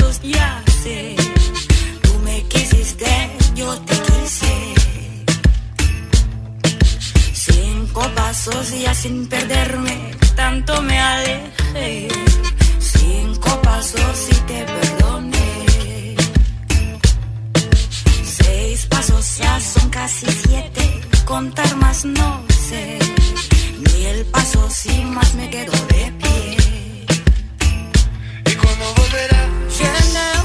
asociarse. Tú me quisiste, yo te quise. Cinco pasos ya sin perderme, tanto me alejé. Cinco pasos y te perdoné. Seis pasos ya son casi siete, contar más no sé. Ni el paso sin más me quedo de pie. over with her. Yeah.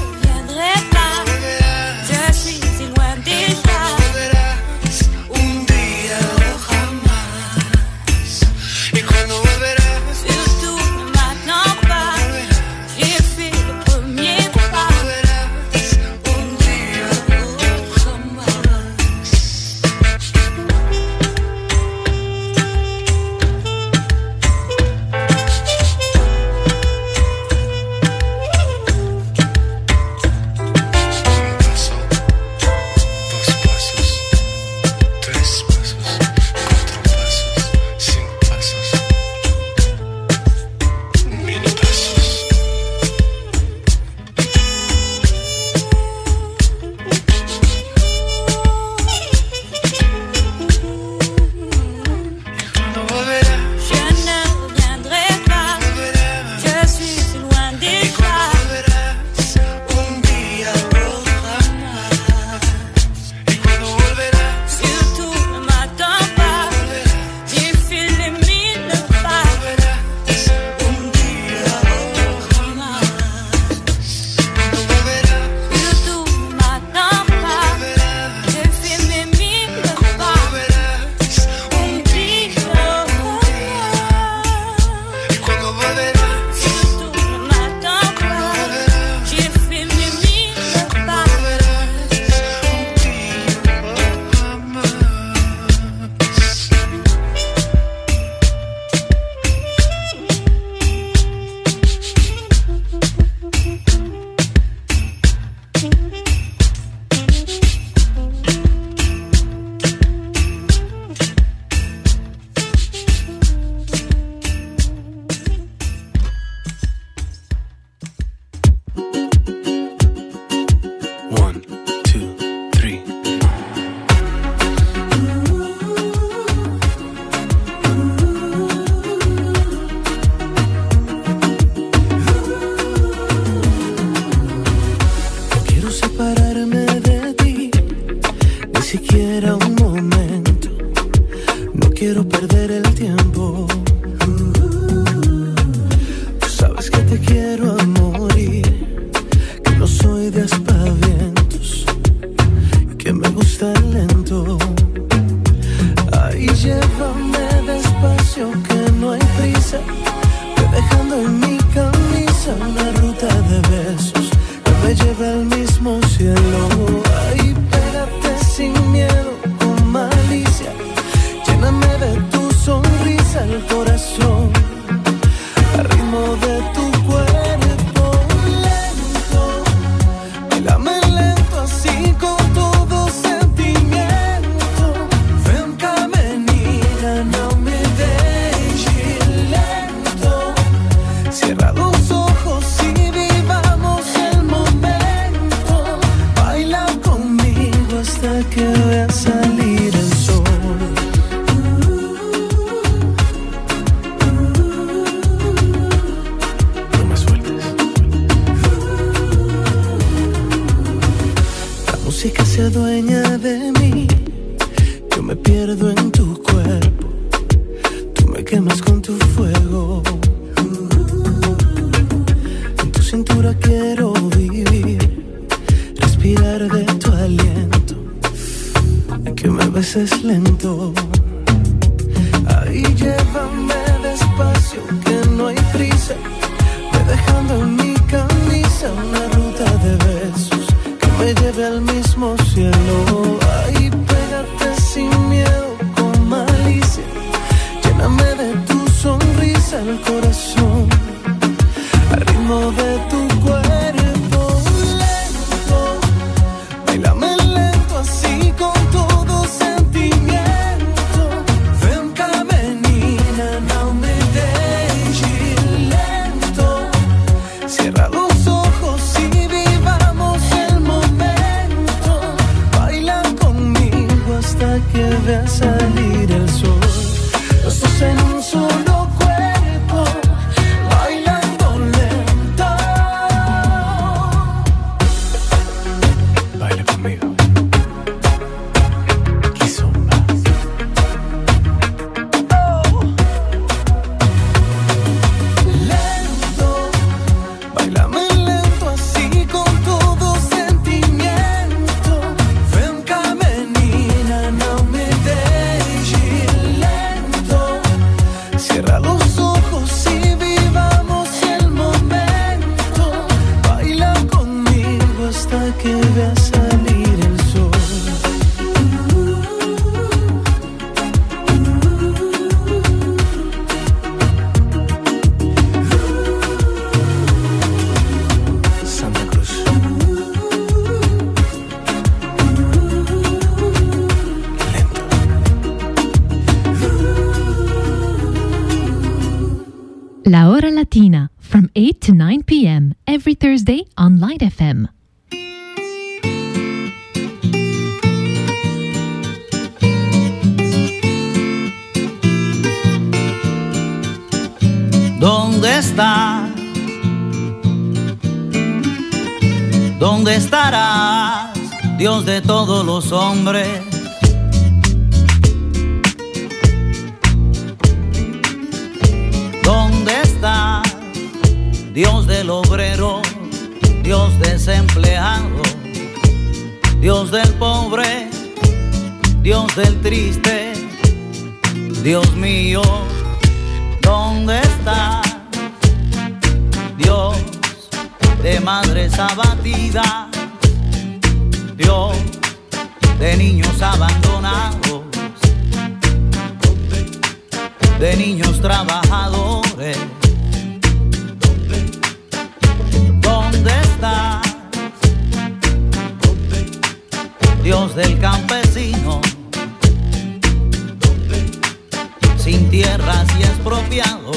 apropiado,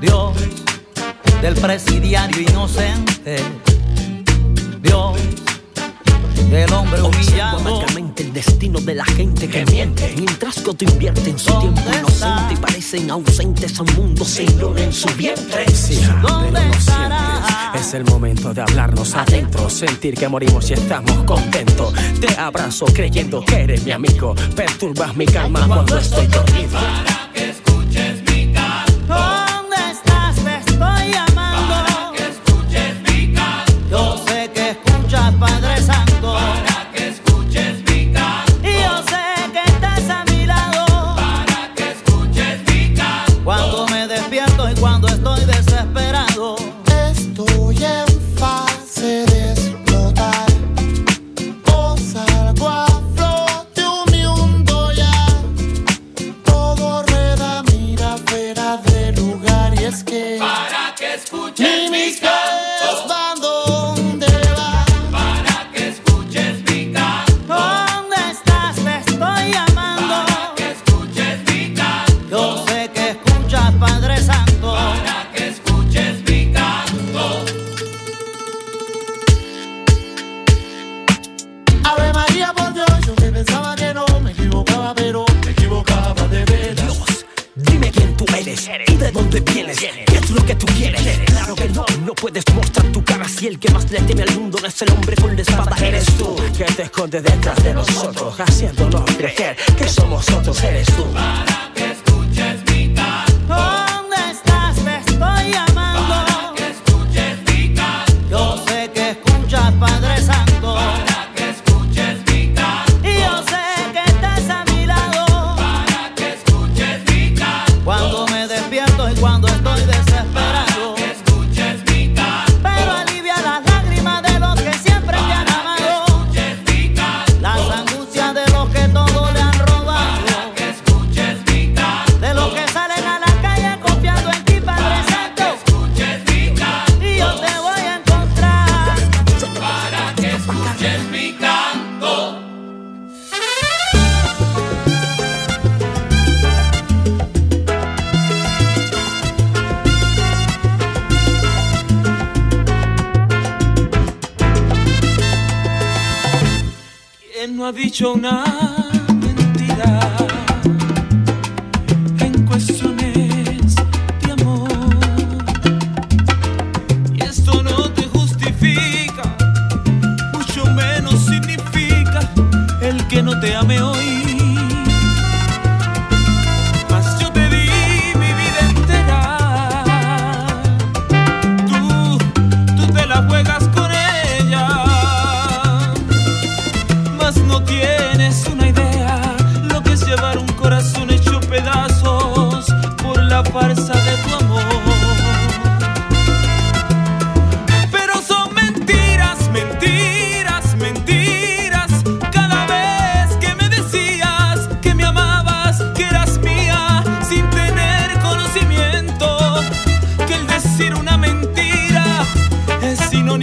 Dios del presidiario inocente, Dios del hombre humillado. el destino de la gente que, que miente, mientras que otro invierte su tiempo inocente y parecen ausentes a un mundo sin luna en su vientre. Sí, ¿Dónde es el momento de hablarnos adentro, sentir que morimos y estamos contentos. Te abrazo creyendo que eres mi amigo, perturbas mi calma cuando estoy dormido.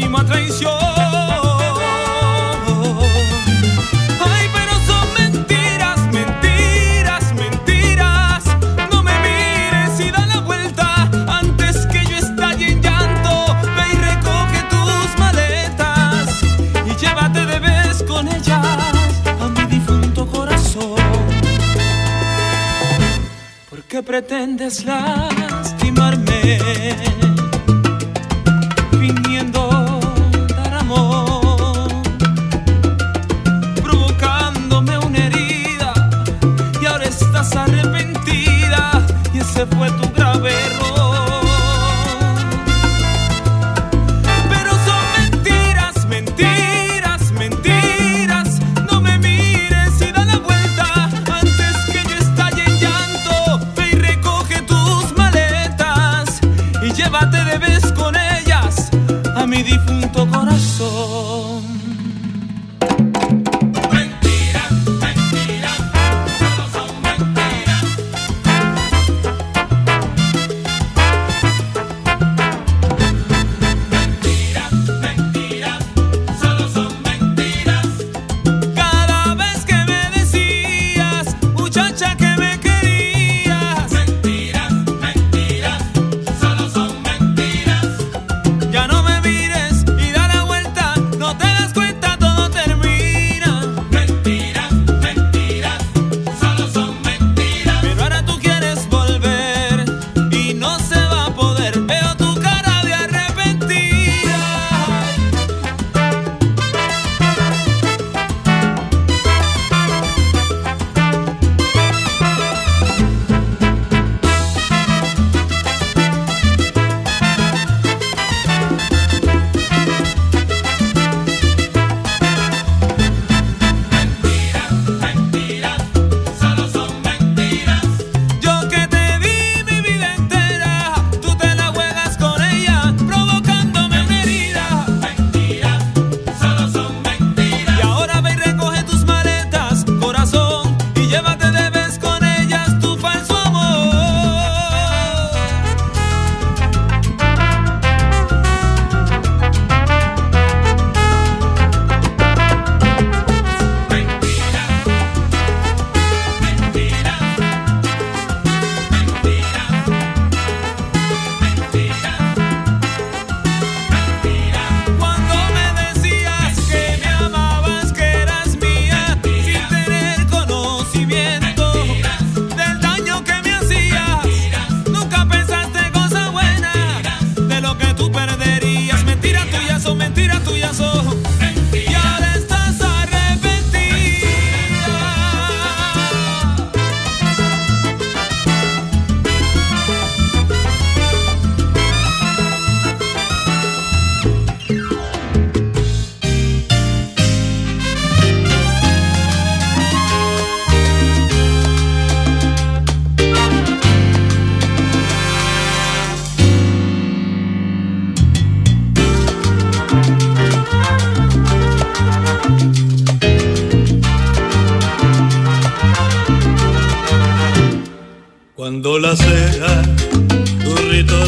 última traición. Ay, pero son mentiras, mentiras, mentiras. No me mires y da la vuelta antes que yo estalle en llanto. Ve y recoge tus maletas y llévate de vez con ellas a mi difunto corazón. ¿Por qué pretendes lastimarme? ese fue tu grave error. Pero son mentiras, mentiras, mentiras. No me mires y da la vuelta antes que yo estalle en llanto. Ve y recoge tus maletas y llévate de vez con ellas a mi difunto corazón.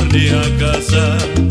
Ritorni a casa,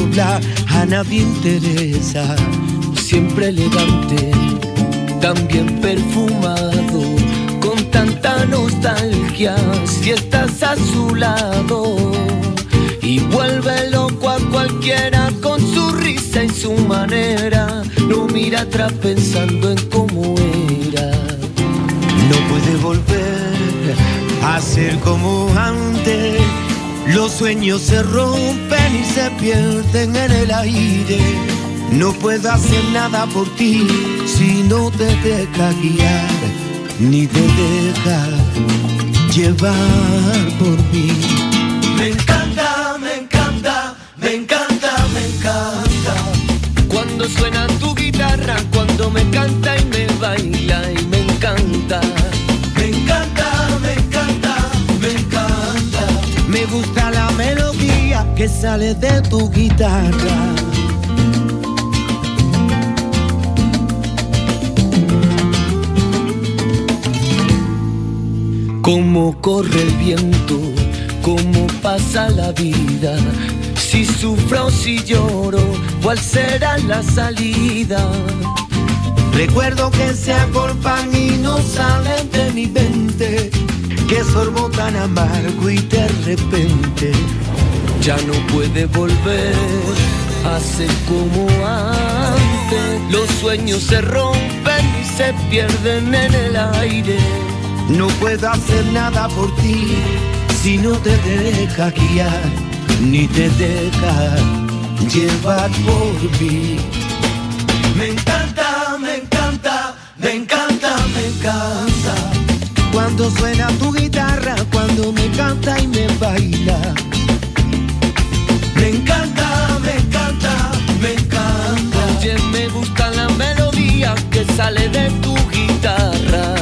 corazón se dobla, a nadie interesa, siempre elegante, también perfumado, con tanta nostalgia, si estás a su lado. Y vuelve loco a cualquiera con su risa y su manera, no mira atrás pensando en cómo era. No puede volver a ser como antes. Los sueños se rompen y se pierden en el aire. No puedo hacer nada por ti si no te deja guiar, ni te deja llevar por mí. Sale de tu guitarra. Cómo corre el viento, cómo pasa la vida. Si sufro o si lloro, ¿cuál será la salida? Recuerdo que se agolpan y no salen de mi mente. Que sorbo tan amargo y de repente ya no puede volver a ser como antes. Los sueños se rompen y se pierden en el aire. No puedo hacer nada por ti si no te deja guiar, ni te deja llevar por mí. Me encanta, me encanta, me encanta, me encanta. Cuando suena tu guitarra, cuando me canta y me baila. Me encanta, me encanta, me encanta. Oye, me gusta la melodía que sale de tu guitarra.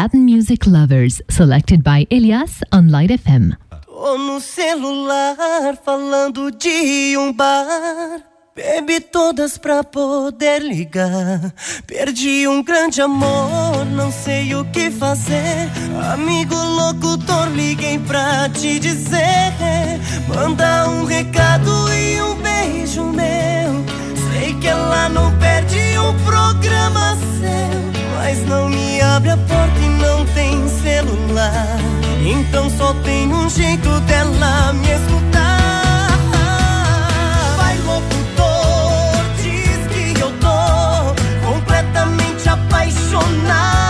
Latin music lovers, selected by Elias on Light FM. Tô no celular falando de um bar. Bebi todas pra poder ligar. Perdi um grande amor, não sei o que fazer. Amigo locutor, liguei pra te dizer. Manda um recado e um beijo meu. Sei que ela não perde um programa seu. Mas não me abre a porta e não tem celular. Então só tem um jeito dela me escutar. Vai, locutor, diz que eu tô completamente apaixonado,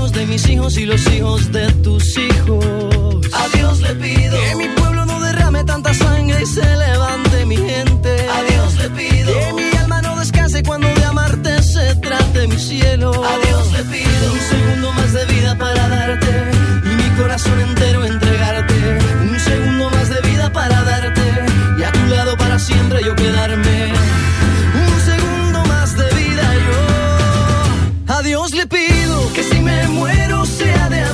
hijos de mis hijos y los hijos de tus hijos. A Dios le pido que mi pueblo no derrame tanta sangre y se levante mi gente. A Dios le pido que mi alma no descanse cuando de amarte se trate mi cielo. A Dios le pido un segundo más de vida para darte y mi corazón entero entregarte. Un segundo más de vida para darte y a tu lado para siempre yo quedarme. Un segundo más de vida yo. A Dios le pido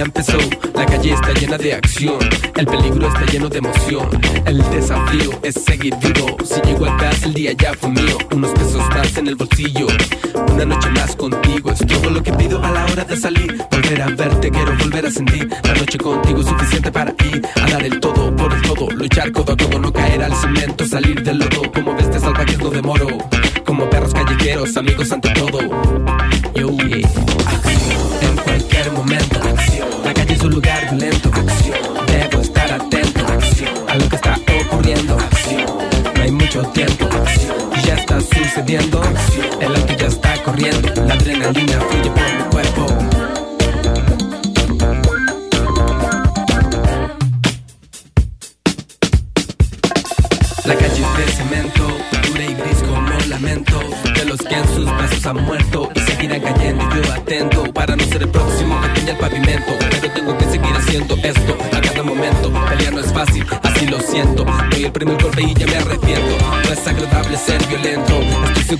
ya empezó. La calle está llena de acción. El peligro está lleno de emoción. El desafío es seguir vivo. Si llego a casa, el día ya fue mío. Unos pesos más en el bolsillo. Una noche más contigo es todo lo que pido a la hora de salir. Volver a verte, quiero volver a sentir. La noche contigo es suficiente para ir a dar el todo por el todo. Luchar codo a codo, no caer al cemento, salir del lodo. Como bestia salvajes no demoro. Como perros callejeros, amigos ante todo. Yo, yeah. En cualquier es un lugar violento. Debo estar atento a lo que está ocurriendo. No hay mucho tiempo, ya está sucediendo. El auto ya está corriendo, la adrenalina fluye por mi cuerpo.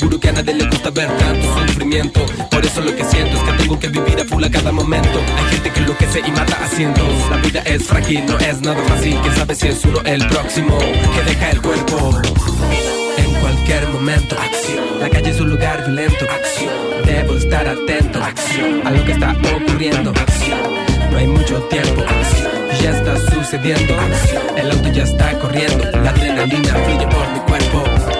Seguro que a nadie le gusta ver tanto sufrimiento. Por eso lo que siento es que tengo que vivir a full a cada momento. Hay gente que enloquece y mata haciendo. La vida es frágil, no es nada fácil. Quién sabe si es uno el próximo Que deja el cuerpo En cualquier momento, la calle es un lugar violento. Debo estar atento. A lo que está ocurriendo. No hay mucho tiempo, ya está sucediendo. El auto ya está corriendo, la adrenalina fluye por mi cuerpo.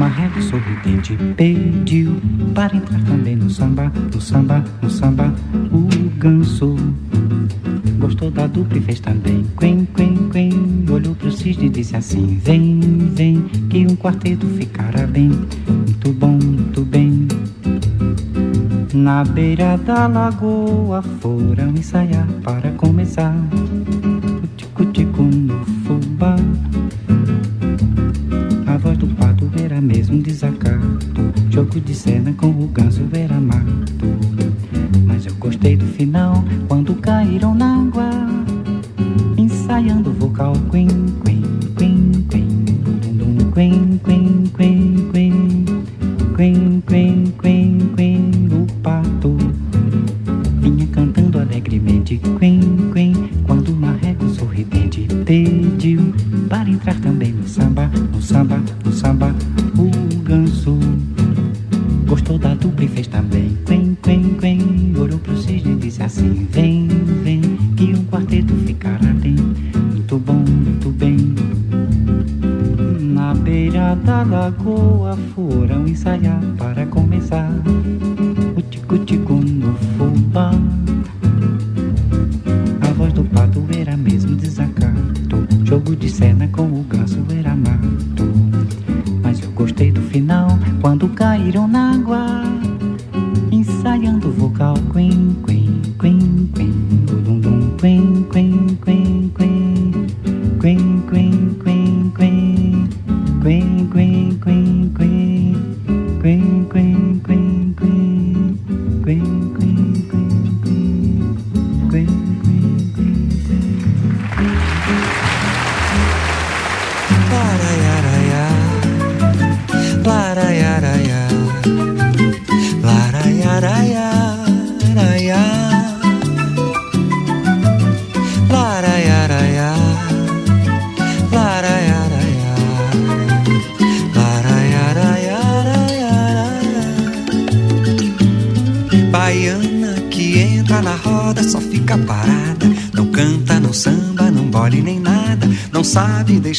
marreco sorridente Pediu para entrar também no samba No samba, no samba O ganso. Gostou da dupla e fez também Quen, quen, quen, olhou pro cisne e disse assim Vem, vem, que um quarteto ficará bem. Muito bom, muito bem. Na beira da lagoa foram ensaiar para começar de com o ganso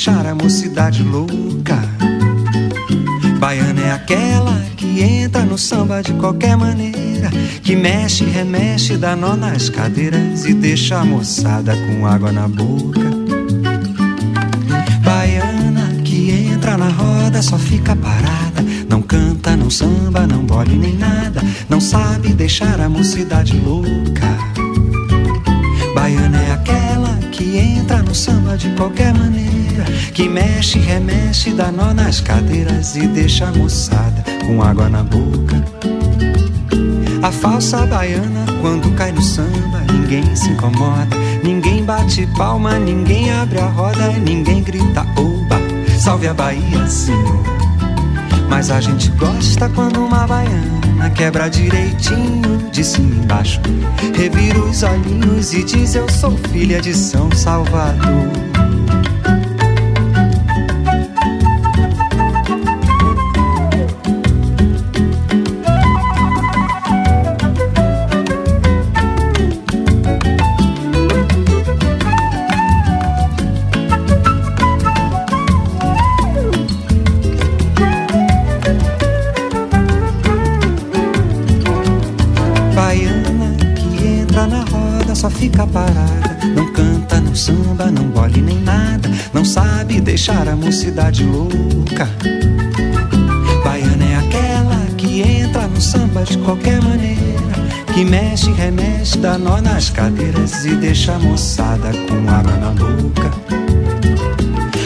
deixar a mocidade louca. Baiana é aquela que entra no samba de qualquer maneira. Que mexe, remexe, dá nó nas cadeiras e deixa a moçada com água na boca. Baiana que entra na roda só fica parada. Não canta, não samba, não bole nem nada. Não sabe deixar a mocidade louca. Baiana é aquela que entra no samba de qualquer maneira. Que mexe, remexe, dá nó nas cadeiras e deixa a moçada com água na boca. A falsa baiana quando cai no samba, ninguém se incomoda, ninguém bate palma, ninguém abre a roda, ninguém grita oba, salve a Bahia, senhor. Mas a gente gosta quando uma baiana quebra direitinho de cima embaixo, revira os olhinhos e diz eu sou filha de São Salvador. Nas cadeiras e deixa a moçada com água na boca.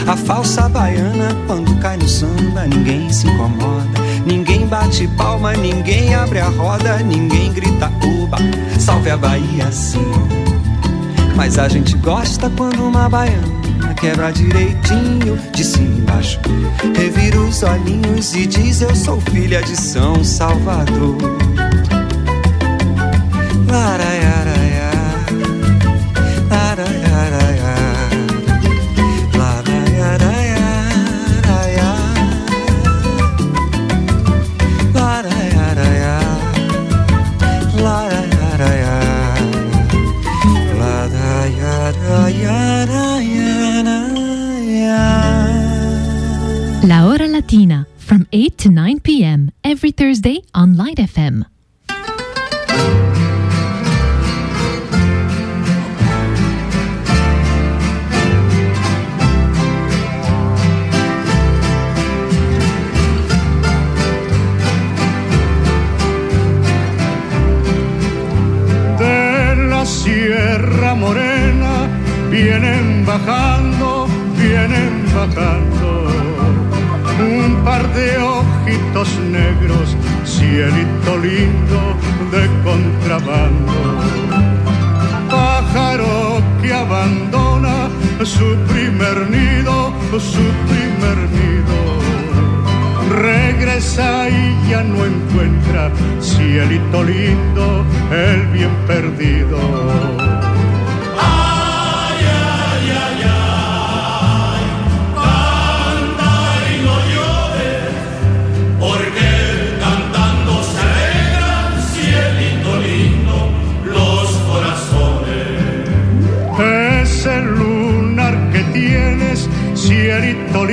A falsa baiana, quando cai no samba, ninguém se incomoda. Ninguém bate palma, ninguém abre a roda, ninguém grita uba, salve a Bahia, senhor. Mas a gente gosta quando uma baiana quebra direitinho, de cima embaixo. Revira os olhinhos e diz: Eu sou filha de São Salvador. Laraiaraia, Morena vienen bajando, vienen bajando un par de ojitos negros, cielito lindo de contrabando. Pájaro que abandona su primer nido, su primer nido regresa y ya no encuentra cielito lindo, el bien perdido.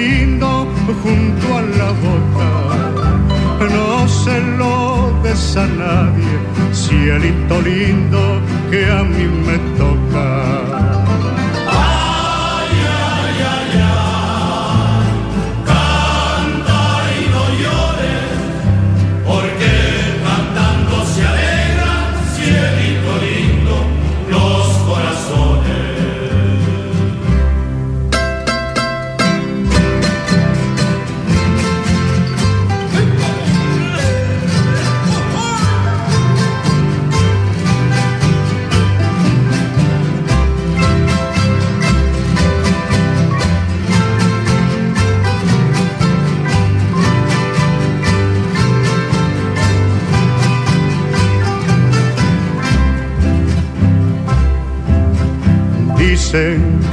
Lindo, junto a la boca. No se lo des a nadie, cielito lindo, que a mí me toca.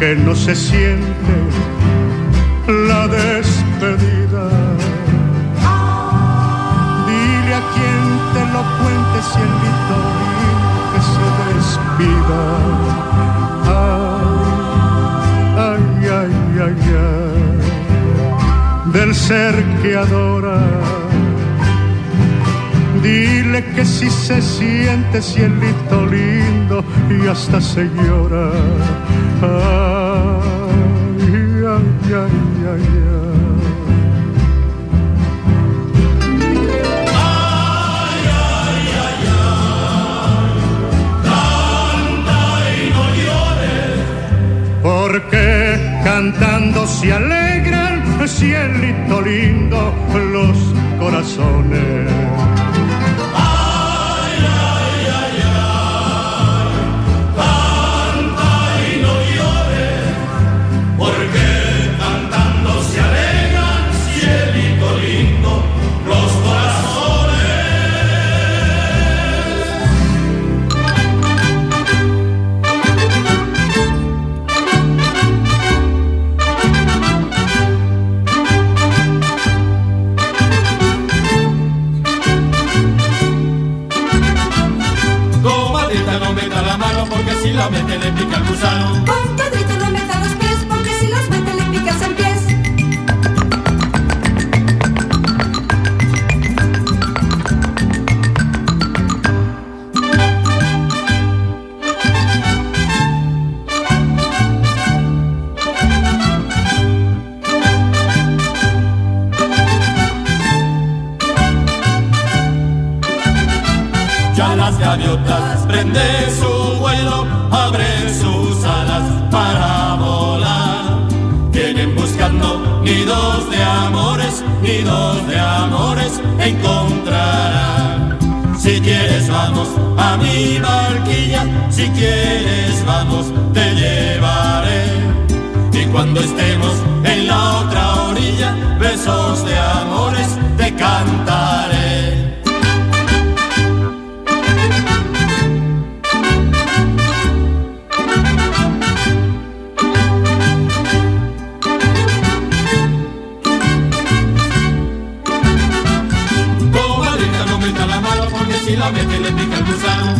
Que no se siente la despedida. Dile a quien te lo cuente, cielito lindo, que se despida. Ay, ay, ay, ay, ay, del ser que adora. Dile que si se siente cielito lindo y hasta se llora. Ay, ay, ay, ay, ay. y no Porque cantando se alegran, cielito lindo, los corazones. Pica el gusano. No meta los pies porque si los mete le picas en pies. Ya las gaviotas prende su vuelo, de amores, nidos de amores. Si quieres vamos a mi barquilla, si quieres vamos te llevaré. Y cuando estemos en la otra orilla, besos de amores te cantaré. La mete le pica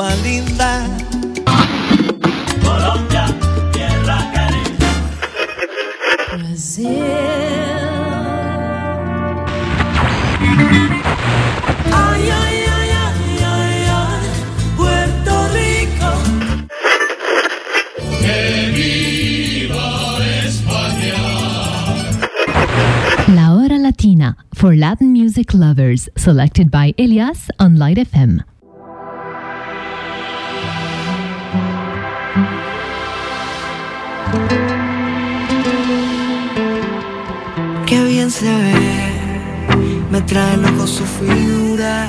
Cuba linda. Colombia, tierra caliente. Ay, ay, ay, ay, ay, ay, Puerto Rico. Que viva España. La Hora Latina for Latin music lovers, selected by Elias on Light FM. Qué bien se ve, me trae loco su figura.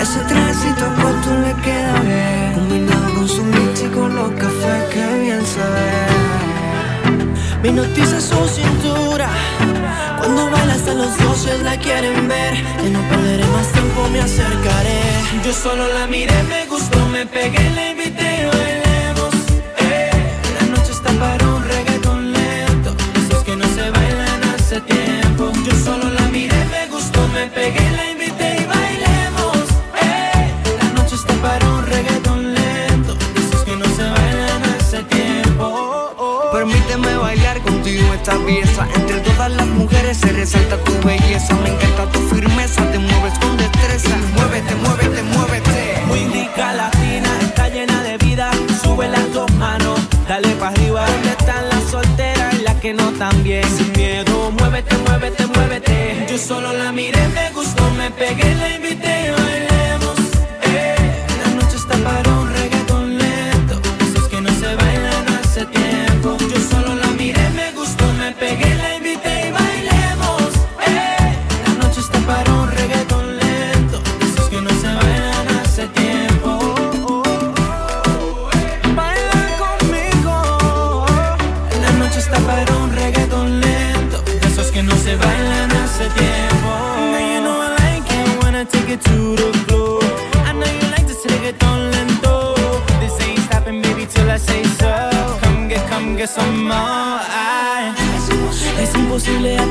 Ese trajecito corto le queda bien, combinado con su mix y con los cafés, qué bien se ve. Me noticia su cintura, cuando baila hasta los dioses la quieren ver. Que no perderé más tiempo, me acercaré. Yo solo la miré, me gustó, me pegué, la invité me pegué, la invité y bailemos. Eh, La noche está para un reggaeton lento, esos que no se bailan hace tiempo. Permíteme bailar contigo esta pieza. Entre todas las mujeres se resalta tu belleza. Me encanta tu firmeza, te mueves con destreza. Muévete, muévete, muévete. Muy indica latina, está llena de vida. Sube las dos manos, dale para arriba. ¿Dónde están las solteras y las que no tan bien? Muévete, muévete, muévete. Yo solo la miré, me gustó, me pegué, la invité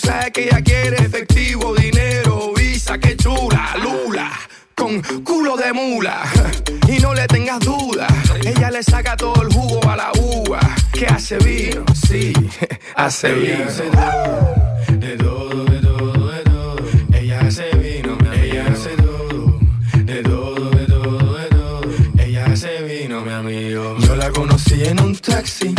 sabes que ella quiere efectivo, dinero, visa, que chula, lula. Con culo de mula y no le tengas duda, ella le saca todo el jugo a la uva que hace vino, sí, hace vino. De todo, de todo, de todo. Ella hace vino, ella hace todo. De todo, de todo, de todo. Ella hace vino, mi amigo. Yo la conocí en un taxi,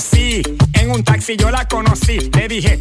en un taxi, yo la conocí.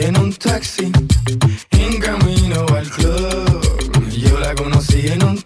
en un taxi, en camino al club. Yo la conocí en un taxi,